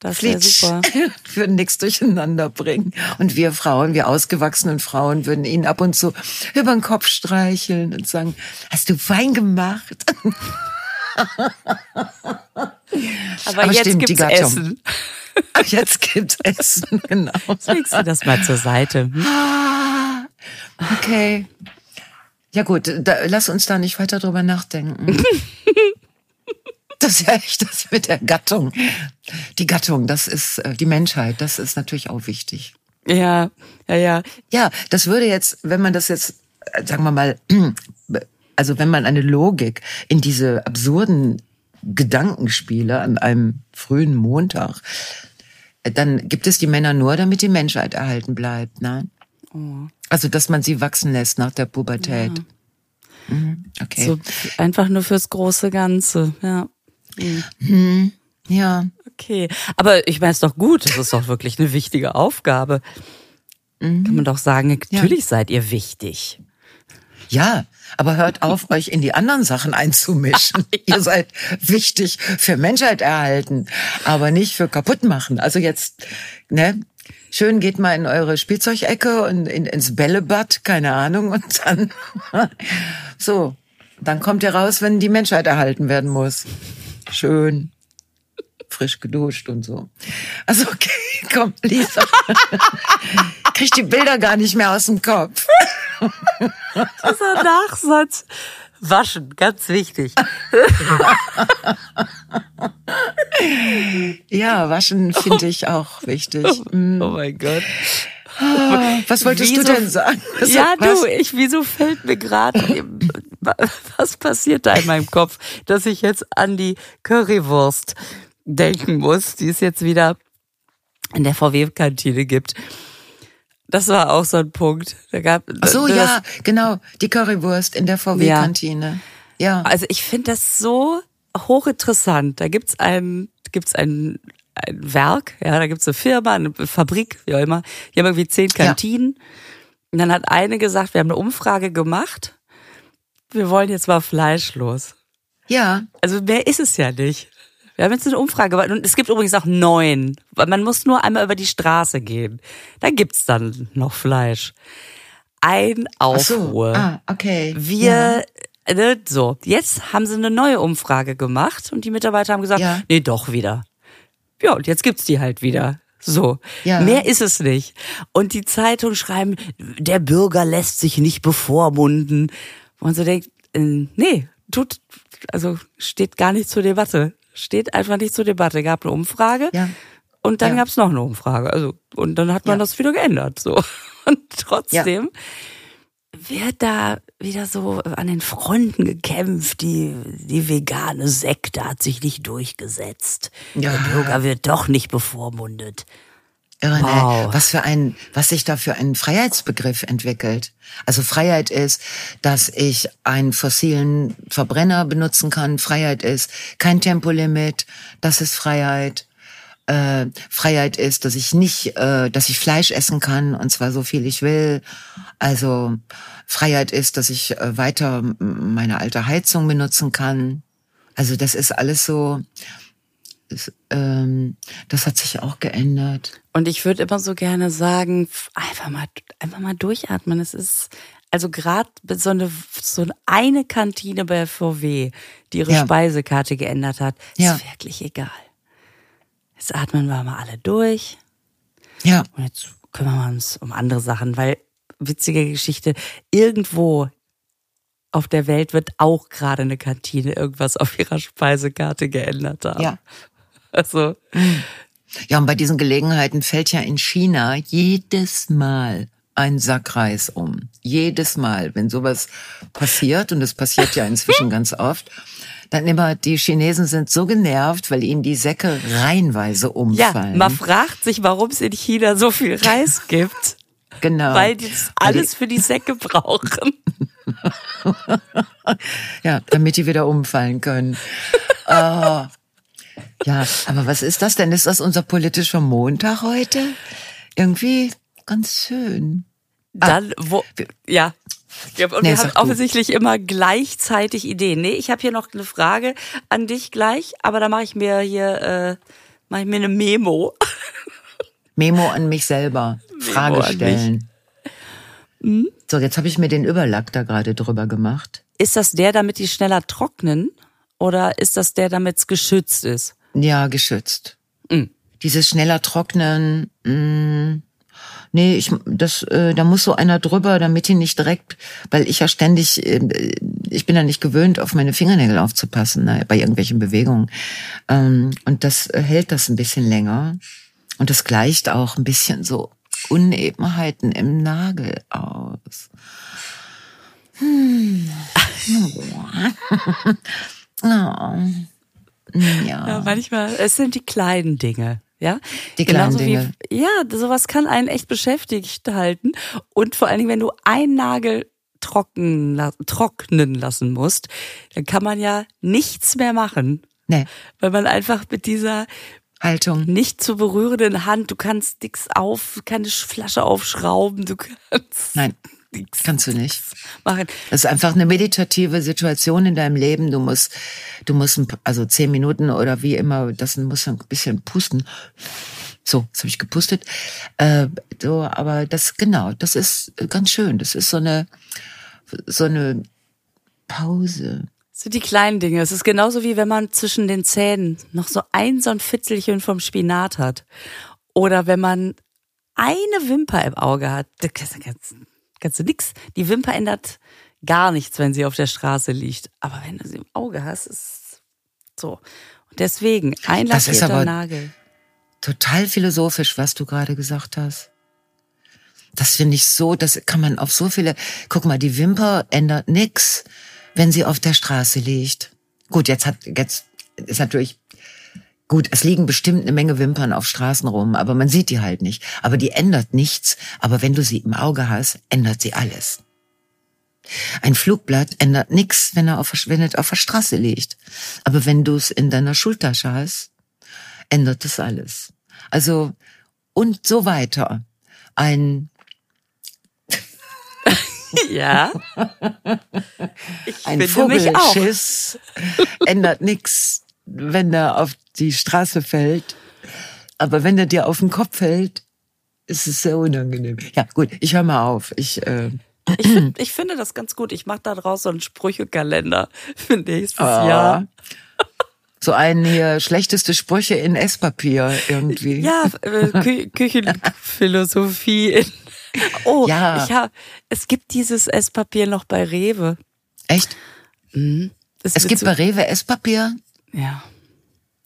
Das wäre Flitsch. super. würden nichts durcheinander bringen. Und wir Frauen, wir ausgewachsenen Frauen, würden ihnen ab und zu über den Kopf streicheln und sagen, hast du fein gemacht? Aber, Aber jetzt stimmt, die gibt's Gattung. Essen. Jetzt gibt's Essen, genau. Legst du das mal zur Seite? Hm? Ah, okay. Ja gut, da, lass uns da nicht weiter drüber nachdenken. Das ist ja echt das mit der Gattung. Die Gattung, das ist äh, die Menschheit, das ist natürlich auch wichtig. Ja, ja, ja. Ja, das würde jetzt, wenn man das jetzt, äh, sagen wir mal, also wenn man eine Logik in diese absurden Gedankenspiele an einem frühen Montag, äh, dann gibt es die Männer nur, damit die Menschheit erhalten bleibt. Ne? Also, dass man sie wachsen lässt nach der Pubertät. Mhm, Okay. So einfach nur fürs große Ganze. Ja. Ja. Okay. Aber ich meine, es ist doch gut. Das ist doch wirklich eine wichtige Aufgabe. Kann man doch sagen, natürlich seid ihr wichtig. Ja, aber hört auf, euch in die anderen Sachen einzumischen. Ihr seid wichtig für Menschheit erhalten, aber nicht für kaputt machen. Also jetzt, ne? Schön geht mal in eure Spielzeugecke und in, ins Bällebad, keine Ahnung, und dann, so, dann kommt ihr raus, wenn die Menschheit erhalten werden muss. Schön. Frisch geduscht und so. Also, okay, komm, Lisa. Krieg die Bilder gar nicht mehr aus dem Kopf. Dieser Nachsatz. Waschen, ganz wichtig. Ja, waschen finde ich auch wichtig. Mm. Oh mein Gott. Was wolltest Wieso- du denn sagen? Ja, Was? du, ich, wieso fällt mir gerade, was passiert da in meinem Kopf, dass ich jetzt an die Currywurst denken muss, die es jetzt wieder in der VW-Kantine gibt. Das war auch so ein Punkt. Da gab, Ach so, ja, genau. Die Currywurst in der VW-Kantine. Ja. Also ich finde das so hochinteressant. Da gibt's ein, gibt's ein, ein Werk, ja, da gibt's eine Firma, eine Fabrik, wie auch immer. Die haben irgendwie zehn Ja. Kantinen. Und dann hat eine gesagt, wir haben eine Umfrage gemacht. Wir wollen jetzt mal fleischlos. Ja. Also mehr ist es ja nicht. Wir haben jetzt eine Umfrage und es gibt übrigens auch neun, weil man muss nur einmal über die Straße gehen. Dann gibt's dann noch Fleisch. Ein Ach so. Aufruhr. Ah, okay. Wir, ne, so, jetzt haben sie eine neue Umfrage gemacht und die Mitarbeiter haben gesagt, Ja. nee, doch wieder. Ja, und jetzt gibt's die halt wieder. So. Ja. Mehr ist es nicht. Und die Zeitung schreiben, der Bürger lässt sich nicht bevormunden. Und so denkt, äh, nee, tut, also steht gar nicht zur Debatte. Steht einfach nicht zur Debatte. Gab eine Umfrage. Ja. Und dann Ja. gab's noch eine Umfrage. Also, und dann hat man Ja. das wieder geändert. So. Und trotzdem wird da wieder so an den Fronten gekämpft. Die, die vegane Sekte hat sich nicht durchgesetzt. Ja. Der Bürger wird doch nicht bevormundet. Irre, Wow. ne? Was für ein, was sich da für ein Freiheitsbegriff entwickelt. Also Freiheit ist, dass ich einen fossilen Verbrenner benutzen kann. Freiheit ist kein Tempolimit. Das ist Freiheit. Äh, Freiheit ist, dass ich nicht, äh, dass ich Fleisch essen kann und zwar so viel ich will. Also Freiheit ist, dass ich äh, weiter meine alte Heizung benutzen kann. Also das ist alles so. Das, ähm, das hat sich auch geändert. Und ich würde immer so gerne sagen, einfach mal, einfach mal durchatmen. Es ist, also gerade so eine, so eine Kantine bei VW, die ihre Ja. Speisekarte geändert hat, Ja. ist wirklich egal. Jetzt atmen wir mal alle durch. Ja, Und jetzt kümmern wir uns um andere Sachen, weil witzige Geschichte, irgendwo auf der Welt wird auch gerade eine Kantine irgendwas auf ihrer Speisekarte geändert haben. ja. Also, Ja, und bei diesen Gelegenheiten fällt ja in China jedes Mal ein Sack Reis um. Jedes Mal, wenn sowas passiert, und es passiert ja inzwischen ganz oft, dann immer, die Chinesen sind so genervt, weil ihnen die Säcke reihenweise umfallen. Ja, man fragt sich, warum es in China so viel Reis gibt. Genau. Weil die das alles für die Säcke brauchen. ja, damit die wieder umfallen können. oh. Ja, aber was ist das denn? Ist das unser politischer Montag heute? Irgendwie ganz schön. Dann, wo, ja. ja und Nee, wir haben du. offensichtlich immer gleichzeitig Ideen. Nee, ich habe hier noch eine Frage an dich gleich, aber da mache ich mir hier, äh, mache ich mir eine Memo. Memo an mich selber. Frage an stellen. So, jetzt habe ich mir den Überlack da gerade drüber gemacht. Ist das der, damit die schneller trocknen? Oder ist das der, damit es geschützt ist? Ja, geschützt. Mm. Dieses schneller Trocknen, mh, nee, ich, das, äh, da muss so einer drüber, damit die nicht direkt, weil ich ja ständig, äh, ich bin ja nicht gewöhnt, auf meine Fingernägel aufzupassen, ne, bei irgendwelchen Bewegungen. Ähm, und das äh, hält das ein bisschen länger. Und das gleicht auch ein bisschen so Unebenheiten im Nagel aus. Hm. Oh. Ja. Ja, manchmal, es sind die kleinen Dinge. Ja, Die kleinen Genauso Dinge. Wie, ja, sowas kann einen echt beschäftigt halten. Und vor allen Dingen, wenn du einen Nagel trocken, trocknen lassen musst, dann kann man ja nichts mehr machen. Nee, Weil man einfach mit dieser Haltung. nicht zu berührenden Hand, du kannst nix auf, keine Flasche aufschrauben, du kannst Nein, nix kannst du nicht. machen. Das ist einfach eine meditative Situation in deinem Leben. Du musst, du musst, also zehn Minuten oder wie immer, das muss ein bisschen pusten. So, jetzt habe ich gepustet. Äh, so, aber das genau, das ist ganz schön. Das ist so eine, so eine Pause. Das sind die kleinen Dinge. Es ist genauso wie wenn man zwischen den Zähnen noch so ein so ein Fitzelchen vom Spinat hat. Oder wenn man eine Wimper im Auge hat. Da kannst, da kannst, du nix. Die Wimper ändert gar nichts, wenn sie auf der Straße liegt. Aber wenn du sie im Auge hast, ist so. Und deswegen, ein Das ist lackierter aber- Nagel. Total philosophisch, was du gerade gesagt hast. Das finde ich so, das kann man auf so viele. Guck mal, die Wimper ändert nix, wenn sie auf der Straße liegt. Gut, jetzt hat jetzt ist natürlich gut. Es liegen bestimmt eine Menge Wimpern auf Straßen rum, aber man sieht die halt nicht. Aber die ändert nichts. Aber wenn du sie im Auge hast, ändert sie alles. Ein Flugblatt ändert nix, wenn er auf, wenn es auf der Straße liegt. Aber wenn du es in deiner Schultasche hast, ändert das alles. Also, und so weiter. Ein, Ja. Ich ein. Vogelschiss ändert nix, wenn er auf die Straße fällt. Aber wenn er dir auf den Kopf fällt, ist es sehr unangenehm. Ja, gut, ich höre mal auf. Ich, äh, Ich, find, ich finde das ganz gut. Ich mache da draus so einen Sprüchekalender für nächstes Ah. Jahr. so ein hier schlechteste Sprüche in Esspapier irgendwie. Ja, äh, Kü Küchenphilosophie. In oh, Ja. ich hab, es gibt dieses Esspapier noch bei Rewe. Echt? Das Es gibt so, bei Rewe Esspapier? Ja,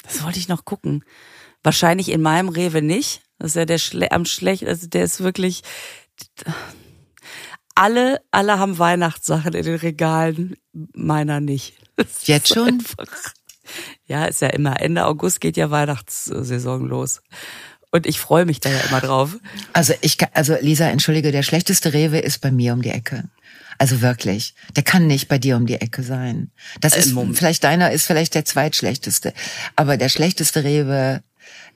das wollte ich noch gucken. Wahrscheinlich in meinem Rewe nicht. Das ist ja der schle am schlecht, also der ist wirklich. Alle, alle haben Weihnachtssachen in den Regalen, meiner nicht. Das Jetzt schon? Einfach, ja, ist ja immer Ende August geht ja Weihnachtssaison los. Und ich freue mich da ja immer drauf. Also ich, kann- also Lisa, entschuldige, der schlechteste Rewe ist bei mir um die Ecke. Also wirklich, der kann nicht bei dir um die Ecke sein. Das ist Moment. vielleicht deiner ist vielleicht der zweitschlechteste, aber der schlechteste Rewe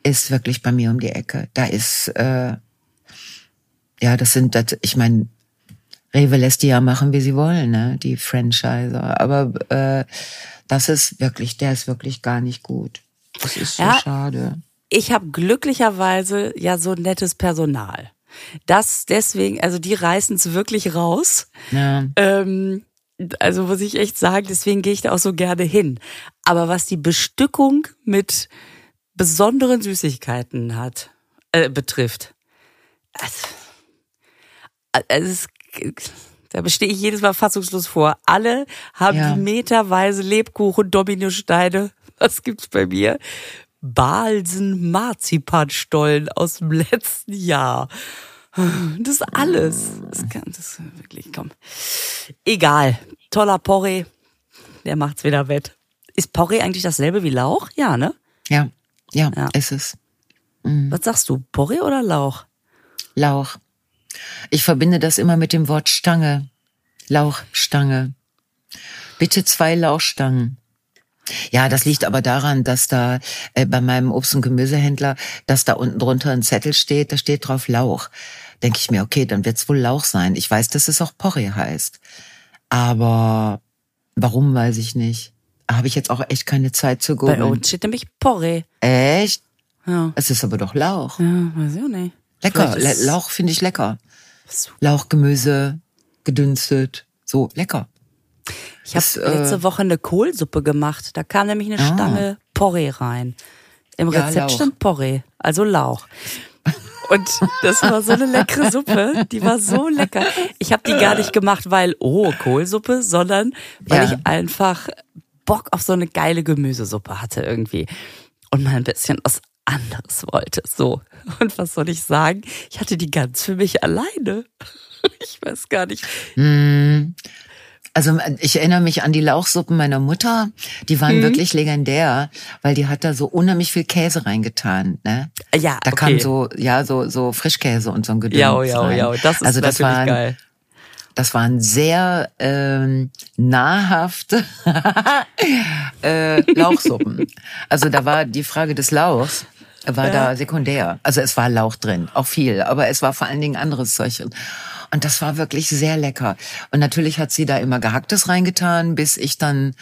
ist wirklich bei mir um die Ecke. Da ist äh, ja, das sind das, ich meine, Rewe lässt die ja machen, wie sie wollen, ne, die Franchiser, aber äh, das ist wirklich, der ist wirklich gar nicht gut. Das ist so Ja. schade. ich habe glücklicherweise ja so nettes Personal. Das deswegen, also die reißen es wirklich raus. Ja. Ähm, also muss ich echt sagen, deswegen gehe ich da auch so gerne hin. Aber was die Bestückung mit besonderen Süßigkeiten hat, äh, betrifft, also, also es, da bestehe ich jedes Mal fassungslos vor. Alle haben Ja. die meterweise Lebkuchen, Dominosteine. Was gibt's bei mir? Balsen Marzipanstollen aus dem letzten Jahr. Das ist alles. Das kann das ist wirklich, komm. Egal. Toller Porree. Der macht's wieder wett. Ist Porree eigentlich dasselbe wie Lauch? Ja, ne? Ja, ja, Ja. ist es. Was sagst du? Porree oder Lauch? Lauch. Ich verbinde das immer mit dem Wort Stange. Lauchstange. Bitte zwei Lauchstangen. Ja, das liegt aber daran, dass da äh, bei meinem Obst- und Gemüsehändler, dass da unten drunter ein Zettel steht, da steht drauf Lauch. Denke ich mir, okay, dann wird's wohl Lauch sein. Ich weiß, dass es auch Porree heißt. Aber warum, weiß ich nicht. Habe ich jetzt auch echt keine Zeit zu Bei googeln. uns steht nämlich Porree. Echt? Ja. Es ist aber doch Lauch. Ja, weiß ich auch nicht. Lecker. Lauch finde ich lecker. Lauchgemüse, gedünstet. So, lecker. Ich habe äh, letzte Woche eine Kohlsuppe gemacht. Da kam nämlich eine Ah. Stange Porree rein. Im Ja, Rezept Lauch. stand Porree, also Lauch. Und das war so eine leckere Suppe. Die war so lecker. Ich habe die gar nicht gemacht, weil, oh, Kohlsuppe, sondern weil Ja. ich einfach Bock auf so eine geile Gemüsesuppe hatte irgendwie. Und mal ein bisschen was anderes wollte. So. Und was soll ich sagen? Ich hatte die ganz für mich alleine. Ich weiß gar nicht. Also ich erinnere mich an die Lauchsuppen meiner Mutter. Die Mhm. waren wirklich legendär, weil die hat da so unheimlich viel Käse reingetan. Ne? Ja, Da okay. kam so, ja, so, so Frischkäse und so ein Gedöns Ja, ja, rein. ja. Das ist also das natürlich waren, geil. Das waren sehr ähm, nahrhafte äh, Lauchsuppen. Also da war die Frage des Lauchs war da sekundär. Also es war Lauch drin, auch viel, aber es war vor allen Dingen anderes Zeug drin. Und das war wirklich sehr lecker. Und natürlich hat sie da immer Gehacktes reingetan, bis ich dann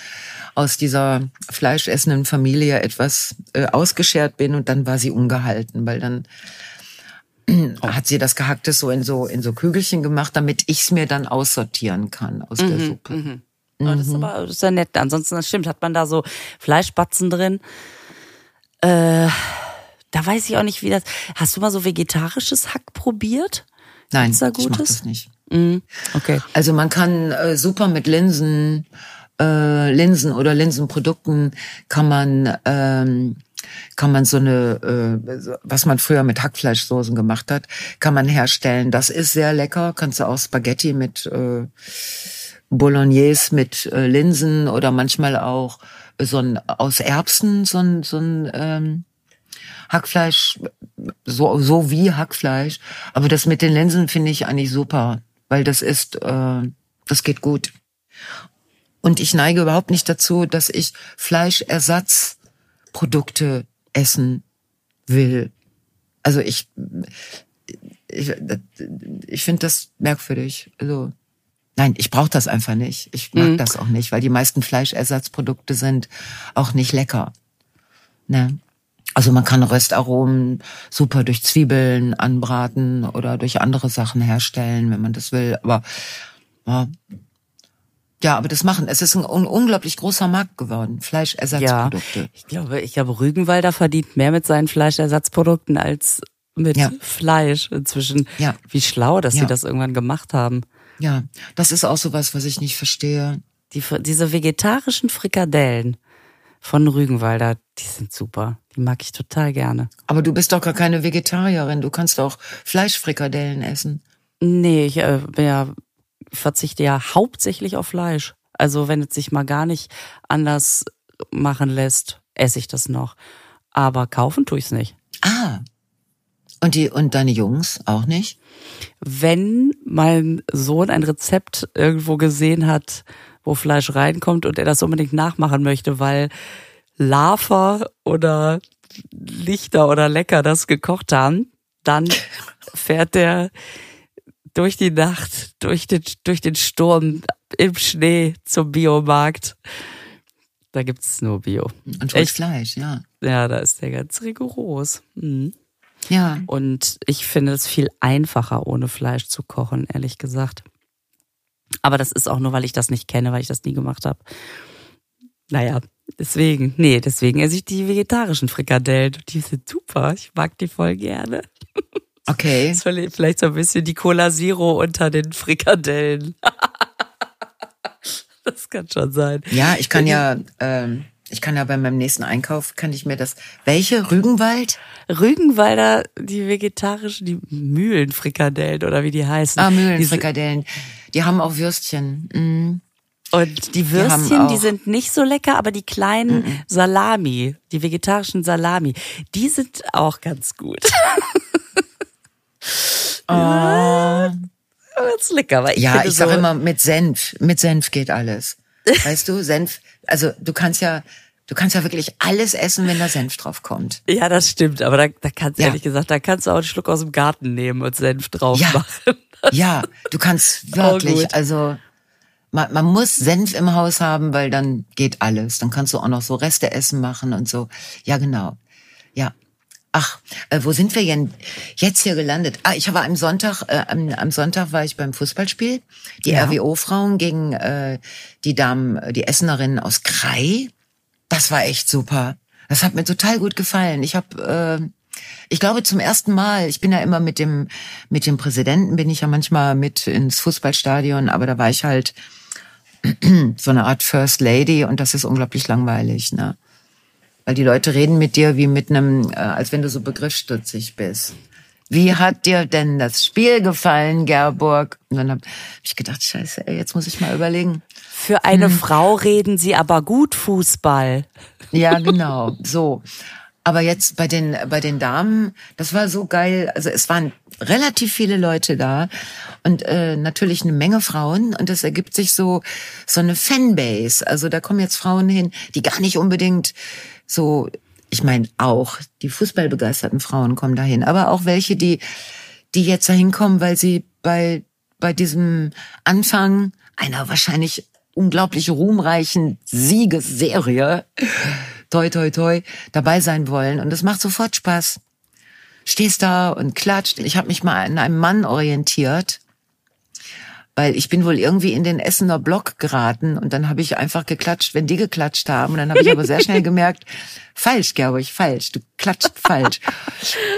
aus dieser fleischessenden Familie etwas äh, ausgeschert bin und dann war sie ungehalten, weil dann hat sie das Gehacktes so in so in so Kügelchen gemacht, damit ich's mir dann aussortieren kann aus der Suppe. Oh, das ist aber das ist ja nett. Ansonsten, das stimmt, hat man da so Fleischbatzen drin. Äh, da weiß ich auch nicht, wie das. Hast du mal so vegetarisches Hack probiert? Nein, Gibt's da ich mach Gutes? das nicht. Okay. Also man kann äh, super mit Linsen, äh, Linsen oder Linsenprodukten kann man ähm, kann man so eine, äh, was man früher mit Hackfleischsoßen gemacht hat, kann man herstellen. Das ist sehr lecker. Kannst du auch Spaghetti mit äh, Bolognese mit äh, Linsen oder manchmal auch so ein aus Erbsen so ein so ein ähm, Hackfleisch so so wie Hackfleisch, aber das mit den Linsen finde ich eigentlich super, weil das ist äh, das geht gut. Und ich neige überhaupt nicht dazu, dass ich Fleischersatzprodukte essen will. Also ich ich, ich finde das merkwürdig. Also Nein, ich brauche das einfach nicht. Ich mag das auch nicht, weil die meisten Fleischersatzprodukte sind auch nicht lecker. Ne? Also man kann Röstaromen super durch Zwiebeln anbraten oder durch andere Sachen herstellen, wenn man das will. Aber ja, ja aber das machen. Es ist ein un unglaublich großer Markt geworden. Ja. Fleischersatzprodukte. Ich glaube, ich glaube, Rügenwalder verdient mehr mit seinen Fleischersatzprodukten als mit Ja. Fleisch inzwischen. Ja. Wie schlau, dass sie Ja. das irgendwann gemacht haben. Ja, das ist auch sowas, was ich nicht verstehe. Die, diese vegetarischen Frikadellen von Rügenwalder, die sind super. Die mag ich total gerne. Aber du bist doch gar keine Vegetarierin. Du kannst auch Fleischfrikadellen essen. Nee, ich äh, ja, verzichte ja hauptsächlich auf Fleisch. Also wenn es sich mal gar nicht anders machen lässt, esse ich das noch. Aber kaufen tue ich's nicht. Ah. Und die und deine Jungs auch nicht? Wenn mein Sohn ein Rezept irgendwo gesehen hat, wo Fleisch reinkommt und er das unbedingt nachmachen möchte, weil Lava oder Lichter oder Lecker das gekocht haben, dann fährt der durch die Nacht, durch den, durch den Sturm im Schnee zum Biomarkt. Da gibt's nur Bio. Und Echt? Fleisch, ja. Ja, da ist der ganz rigoros. Mhm. Ja. Und ich finde es viel einfacher, ohne Fleisch zu kochen, ehrlich gesagt. Aber das ist auch nur, weil ich das nicht kenne, weil ich das nie gemacht habe. Naja, deswegen, nee, deswegen esse ich die vegetarischen Frikadellen. Die sind super. Ich mag die voll gerne. Okay. Das ist vielleicht so ein bisschen die Cola Zero unter den Frikadellen. das kann schon sein. Ja, ich kann ja, ähm, Ich kann ja bei meinem nächsten Einkauf, kann ich mir das, welche? Rügenwald? Rügenwalder, die vegetarischen, die Mühlenfrikadellen oder wie die heißen. Ah, Mühlenfrikadellen. Die, haben auch Würstchen. Mm. Und die Würstchen, die, die, sind nicht so lecker, aber die kleinen -mm. Salami, die vegetarischen Salami, die sind auch ganz gut. oh. Ja, ganz lecker. Weil ich ja, ich sag so immer, mit Senf, mit Senf geht alles. Weißt du, Senf, also du kannst ja, du kannst ja wirklich alles essen, wenn da Senf drauf kommt. Ja, das stimmt, aber da, da kannst ja. ehrlich gesagt, da kannst du auch einen Schluck aus dem Garten nehmen und Senf drauf ja. machen. ja, du kannst wirklich, also man, man muss Senf im Haus haben, weil dann geht alles. Dann kannst du auch noch so Reste essen machen und so. Ja, genau. Ja. Ach, äh, wo sind wir denn jetzt hier gelandet? Ah, ich war am Sonntag, äh, am, am Sonntag war ich beim Fußballspiel. Die ja. RWO-Frauen gegen äh, die Damen, die Essenerinnen aus Krai. Das war echt super. Das hat mir total gut gefallen. Ich habe, äh, ich glaube zum ersten Mal. Ich bin ja immer mit dem mit dem Präsidenten bin ich ja manchmal mit ins Fußballstadion, aber da war ich halt so eine Art First Lady und das ist unglaublich langweilig, ne? Weil die Leute reden mit dir wie mit einem, äh, als wenn du so begriffsstutzig bist. Wie hat dir denn das Spiel gefallen, Gerburg? Und dann habe ich gedacht, scheiße, ey, jetzt muss ich mal überlegen. Für eine hm. Frau reden sie aber gut Fußball. Ja, genau, so. Aber jetzt bei den, bei den Damen, das war so geil. Also es waren relativ viele Leute da und äh, natürlich eine Menge Frauen und es ergibt sich so, so eine Fanbase. Also da kommen jetzt Frauen hin, die gar nicht unbedingt so, ich meine auch, die fußballbegeisterten Frauen kommen dahin, aber auch welche, die, die jetzt dahin kommen, weil sie bei, bei diesem Anfang einer wahrscheinlich unglaublich ruhmreichen Siegesserie toi, toi, toi, dabei sein wollen. Und es macht sofort Spaß. Stehst da und klatscht. Ich habe mich mal an einem Mann orientiert, weil ich bin wohl irgendwie in den Essener Block geraten und dann habe ich einfach geklatscht, wenn die geklatscht haben. Und dann habe ich aber sehr schnell gemerkt, falsch, glaube ich, falsch, du klatscht falsch.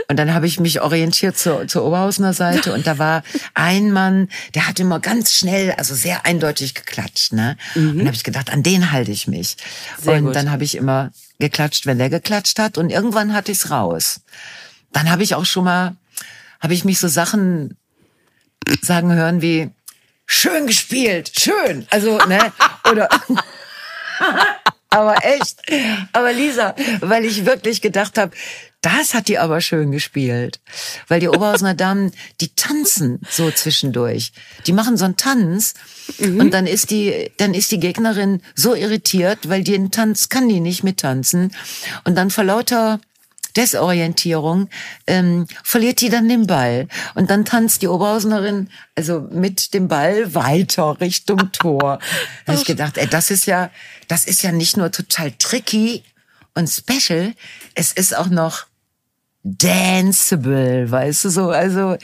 Und dann habe ich mich orientiert zur, zur Oberhausener Seite und da war ein Mann, der hat immer ganz schnell, also sehr eindeutig geklatscht. Ne? Mhm. Und dann habe ich gedacht, an den halte ich mich. Sehr und gut. dann habe ich immer geklatscht, wenn der geklatscht hat und irgendwann hatte ich's raus. Dann habe ich auch schon mal, habe ich mich so Sachen sagen hören wie, schön gespielt, schön. Also, ne? Oder. aber echt. Aber Lisa, weil ich wirklich gedacht habe, das hat die aber schön gespielt. Weil die Oberhausener Damen, die tanzen so zwischendurch. Die machen so einen Tanz mhm. und dann ist die, dann ist die Gegnerin so irritiert, weil den Tanz kann die nicht mittanzen. Und dann vor lauter Desorientierung, ähm, verliert die dann den Ball. Und dann tanzt die Oberhausenerin also mit dem Ball weiter Richtung Tor. da habe ich gedacht, ey, das ist ja, das ist ja nicht nur total tricky und special, es ist auch noch danceable, weißt du so. Also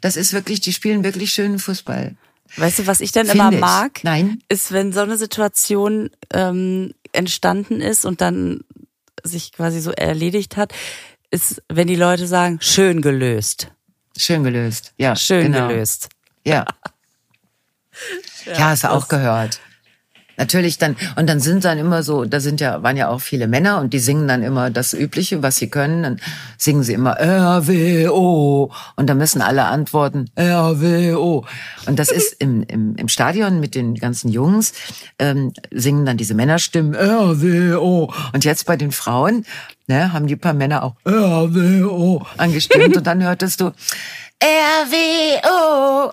das ist wirklich, die spielen wirklich schönen Fußball. Weißt du, was ich dann Find immer ich. mag? Nein. Ist, wenn so eine Situation ähm, entstanden ist und dann sich quasi so erledigt hat, ist, wenn die Leute sagen, schön gelöst. Schön gelöst, ja. Schön genau. gelöst. Ja. ja, ja hast du auch gehört. Natürlich dann, und dann sind dann immer so, da sind ja, waren ja auch viele Männer und die singen dann immer das Übliche, was sie können. Dann singen sie immer RWO und dann müssen alle antworten RWO. Und das ist im, im, im Stadion mit den ganzen Jungs, ähm, singen dann diese Männerstimmen RWO. Und jetzt bei den Frauen, ne, haben die paar Männer auch RWO angestimmt und dann hörtest du RWO.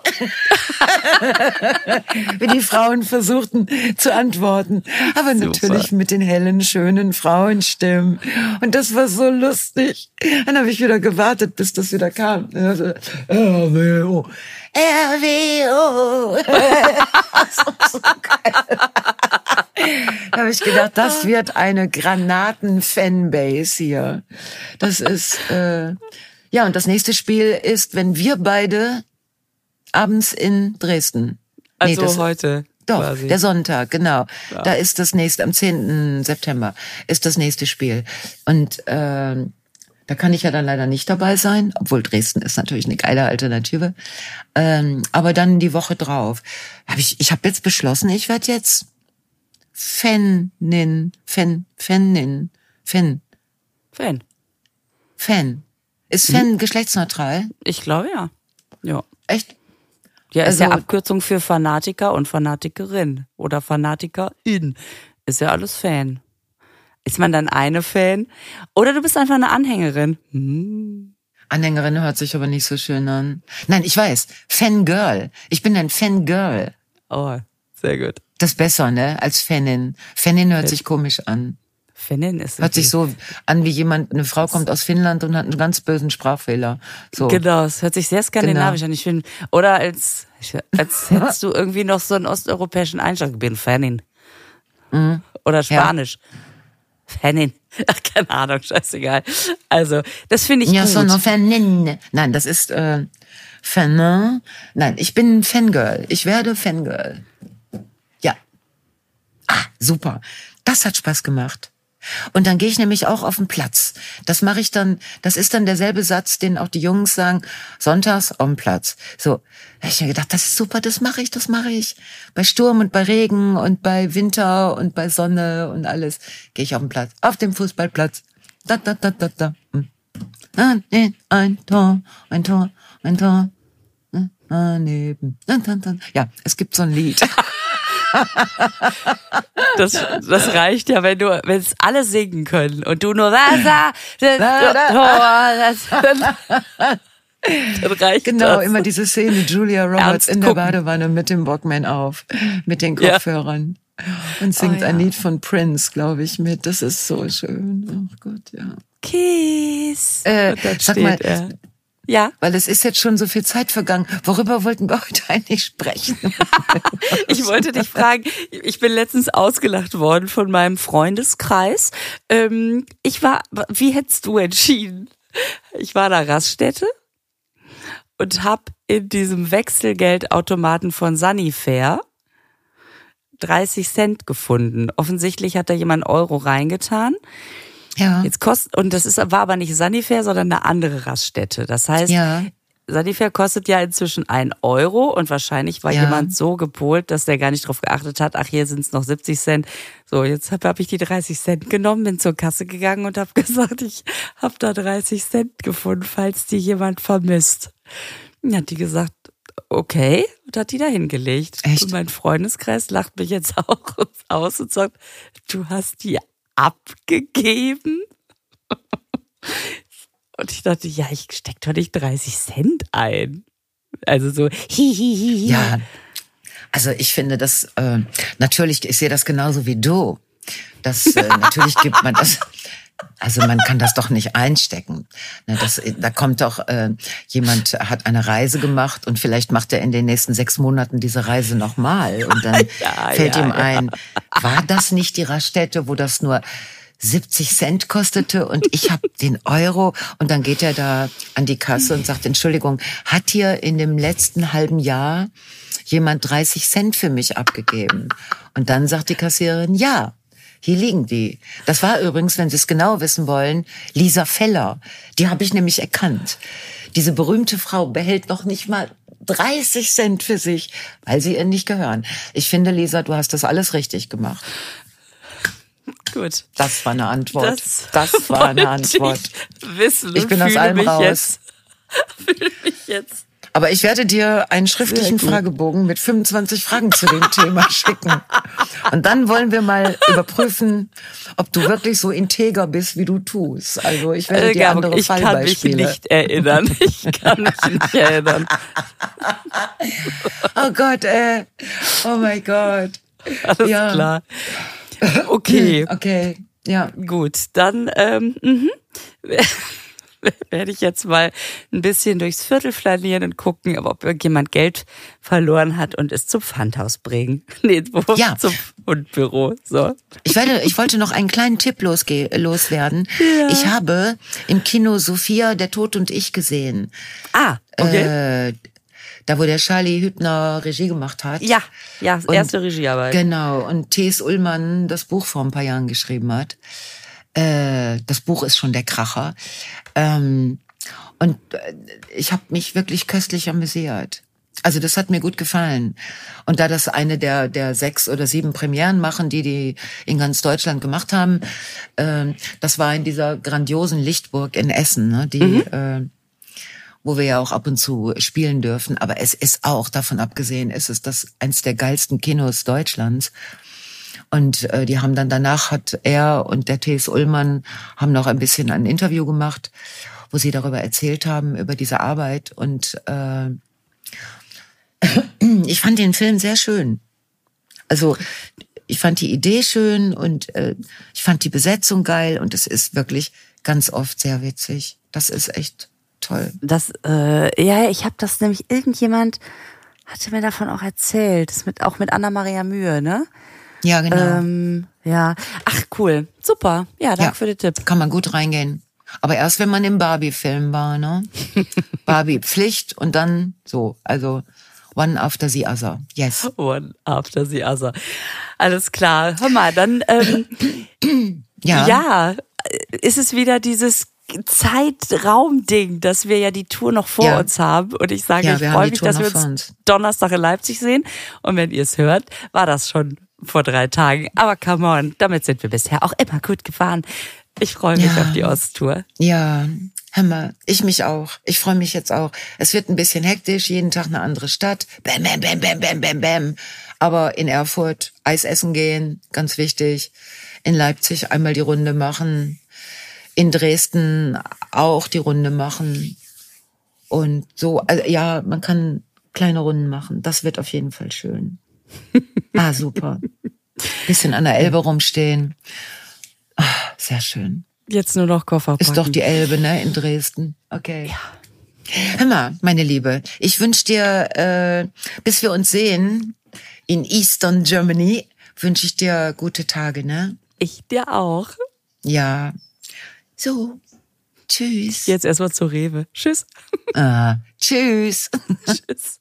Wie die Frauen versuchten zu antworten. Aber Super. natürlich mit den hellen, schönen Frauenstimmen. Und das war so lustig. Dann habe ich wieder gewartet, bis das wieder kam. RWO. RWO. da habe ich gedacht, das wird eine Granaten-Fanbase hier. Das ist... Äh, ja, und das nächste Spiel ist, wenn wir beide abends in Dresden. Also nee, das, heute. Doch, quasi. der Sonntag, genau. Ja. Da ist das nächste, am 10. September ist das nächste Spiel. Und äh, da kann ich ja dann leider nicht dabei sein, obwohl Dresden ist natürlich eine geile Alternative. Ähm, aber dann die Woche drauf. Hab ich ich habe jetzt beschlossen, ich werde jetzt Fanin, Fan, Fanin, Fan, Fan. Fan. Ist Fan geschlechtsneutral? Ich glaube ja. Ja. Echt? Ja, ist Also- ja Abkürzung für Fanatiker und Fanatikerin oder Fanatikerin. Ist ja alles Fan. Ist man dann eine Fan? Oder du bist einfach eine Anhängerin. Hm. Anhängerin hört sich aber nicht so schön an. Nein, ich weiß. Fangirl. Ich bin ein Fangirl. Oh, sehr gut. Das ist besser, ne? Als Fanin. Fanin hört sich komisch an. Fanin ist Hört sich so an, wie jemand, eine Frau kommt aus Finnland und hat einen ganz bösen Sprachfehler. So. Genau, es hört sich sehr skandinavisch Genau. an. Ich finde, oder als, als hättest du irgendwie noch so einen osteuropäischen Einschlag. Ich bin Fanin. Mhm. Oder Spanisch. Fanin. Ach, keine Ahnung, scheißegal. Also, das finde ich Ja, gut. sono Fanin. Nein, das ist äh, Fanin. Nein, ich bin Fangirl. Ich werde Fangirl. Ja. Ah, super. Das hat Spaß gemacht. Und dann gehe ich nämlich auch auf den Platz. Das mache ich dann, das ist dann derselbe Satz, den auch die Jungs sagen, sonntags dem Platz. So, da ich mir gedacht, das ist super, das mache ich, das mache ich. Bei Sturm und bei Regen und bei Winter und bei Sonne und alles gehe ich auf den Platz, auf dem Fußballplatz. Da, da, da, da, da. Hm. Ein Tor, ein Tor, ein Tor. Daneben. Ja, es gibt so ein Lied. Das, das reicht ja, wenn du, wenn es alle singen können und du nur Wasser, das, das, dann reicht Genau, das. immer diese Szene, Julia Roberts Ernst in der gucken. Badewanne mit dem Walkman auf, mit den Ja. Kopfhörern. Und singt Oh ja. ein Lied von Prince, glaube ich, mit. Das ist so schön. Oh Gott, ja. Kiss. Äh, sag mal, er. Ja, Weil es ist jetzt schon so viel Zeit vergangen. Worüber wollten wir heute eigentlich sprechen? ich wollte dich fragen, ich bin letztens ausgelacht worden von meinem Freundeskreis. Ähm, ich war, wie hättest du entschieden? Ich war da Raststätte und hab in diesem Wechselgeldautomaten von Sunnyfair 30 Cent gefunden. Offensichtlich hat da jemand Euro reingetan. Ja. Jetzt kostet, und das ist, war aber nicht Sunnyfair, sondern eine andere Raststätte. Das heißt, Ja. Sunnyfair kostet ja inzwischen ein Euro und wahrscheinlich war Ja. jemand so gepolt, dass der gar nicht drauf geachtet hat, ach, hier sind es noch 70 Cent. So, jetzt habe hab ich die 30 Cent genommen, bin zur Kasse gegangen und habe gesagt, ich habe da 30 Cent gefunden, falls die jemand vermisst. Dann hat die gesagt, okay, und hat die da hingelegt. Echt? Und mein Freundeskreis lacht mich jetzt auch aus und sagt, du hast die abgegeben? Und ich dachte, ja, ich steck doch nicht 30 Cent ein. Also so, hihihi. Ja, also ich finde das äh, natürlich, ich sehe das genauso wie du. Das äh, natürlich gibt man das. Also man kann das doch nicht einstecken. Das, da kommt doch äh, jemand hat eine Reise gemacht und vielleicht macht er in den nächsten sechs Monaten diese Reise nochmal und dann Ja, fällt ja, ihm ja. ein, war das nicht die Raststätte, wo das nur 70 Cent kostete und ich habe den Euro und dann geht er da an die Kasse und sagt, Entschuldigung, hat hier in dem letzten halben Jahr jemand 30 Cent für mich abgegeben? Und dann sagt die Kassiererin, ja. Hier liegen die. Das war übrigens, wenn Sie es genau wissen wollen, Lisa Feller. Die habe ich nämlich erkannt. Diese berühmte Frau behält noch nicht mal 30 Cent für sich, weil sie ihr nicht gehören. Ich finde, Lisa, du hast das alles richtig gemacht. Gut. Das war eine Antwort. Das, Das, war eine Antwort. Ich wissen Ich bin aus allem raus. Jetzt, fühle mich jetzt. Aber ich werde dir einen schriftlichen. Fragebogen mit 25 Fragen zu dem Thema schicken. Und dann wollen wir mal überprüfen, ob du wirklich so integer bist, wie du tust. Also ich werde Äh, dir Gabor, andere ich kann mich Fallbeispiele. nicht erinnern. Ich kann mich nicht erinnern. Oh Gott, äh. Oh mein Gott. Alles Ja. klar. Okay, Okay. Ja. gut. Dann ähm, mhm. werde ich jetzt mal ein bisschen durchs Viertel flanieren und gucken, ob irgendjemand Geld verloren hat und es zum Pfandhaus bringen. Nee, wo? Ja. zum Fundbüro. So. Ich werde, ich wollte noch einen kleinen Tipp losge loswerden. Ich habe im Kino Sophia, der Tod und ich gesehen. Ah, okay. Äh, da, wo der Charlie Hübner Regie gemacht hat. ja, ja, und- erste Regiearbeit. Genau. Und T.S. Ullmann das Buch vor ein paar Jahren geschrieben hat. Äh, das Buch ist schon der Kracher. Ähm, und äh, ich habe mich wirklich köstlich amüsiert. Also das hat mir gut gefallen. Und da das eine der, der sechs oder sieben Premieren machen, die die in ganz Deutschland gemacht haben, äh, das war in dieser grandiosen Lichtburg in Essen, ne, die, mhm. äh, wo wir ja auch ab und zu spielen dürfen. Aber es ist auch, davon abgesehen, ist es das eins der geilsten Kinos Deutschlands. Und äh, die haben dann danach hat er und der T.S. Ullmann haben noch ein bisschen ein Interview gemacht, wo sie darüber erzählt haben, über diese Arbeit. Und äh, ich fand den Film sehr schön. Also ich fand die Idee schön und äh, ich fand die Besetzung geil und es ist wirklich ganz oft sehr witzig. Das ist echt toll. Das, äh, ja, ich habe das nämlich irgendjemand hatte mir davon auch erzählt. Das mit auch mit Anna Maria Mühe, ne? Ja, genau. Ähm, ja. Ach, cool. Super. Ja, danke ja, für den Tipp. Kann man gut reingehen. Aber erst wenn man im Barbie-Film war, ne? Barbie Pflicht und dann so. Also one after the other. Yes. One after the other. Alles klar. Hör mal, dann ähm, ja. ja, ist es wieder dieses Zeitraumding, dass wir ja die Tour noch vor ja. uns haben. Und ich sage, ja, ich freue mich, dass wir uns Donnerstag in Leipzig sehen. Und wenn ihr es hört, war das schon vor drei Tagen. Aber come on, damit sind wir bisher auch immer gut gefahren. Ich freue mich ja. auf die Osttour. Ja, Hammer. Ich mich auch. Ich freue mich jetzt auch. Es wird ein bisschen hektisch, jeden Tag eine andere Stadt. Bam, bam, bam, bam, bam, bam, bam. Aber in Erfurt Eis essen gehen, ganz wichtig. In Leipzig einmal die Runde machen. In Dresden auch die Runde machen. Und so, also ja, man kann kleine Runden machen. Das wird auf jeden Fall schön. Ah, super. Bisschen an der Elbe rumstehen. Ah, sehr schön. Jetzt nur noch Koffer packen. Ist doch die Elbe, ne, in Dresden. Okay. Ja. Hör mal, meine Liebe, ich wünsche dir, äh, bis wir uns sehen in Eastern Germany, wünsche ich dir gute Tage, ne? Ich dir auch. Ja. So. Tschüss. Jetzt erstmal zur Rewe. Tschüss. Ah, tschüss. tschüss.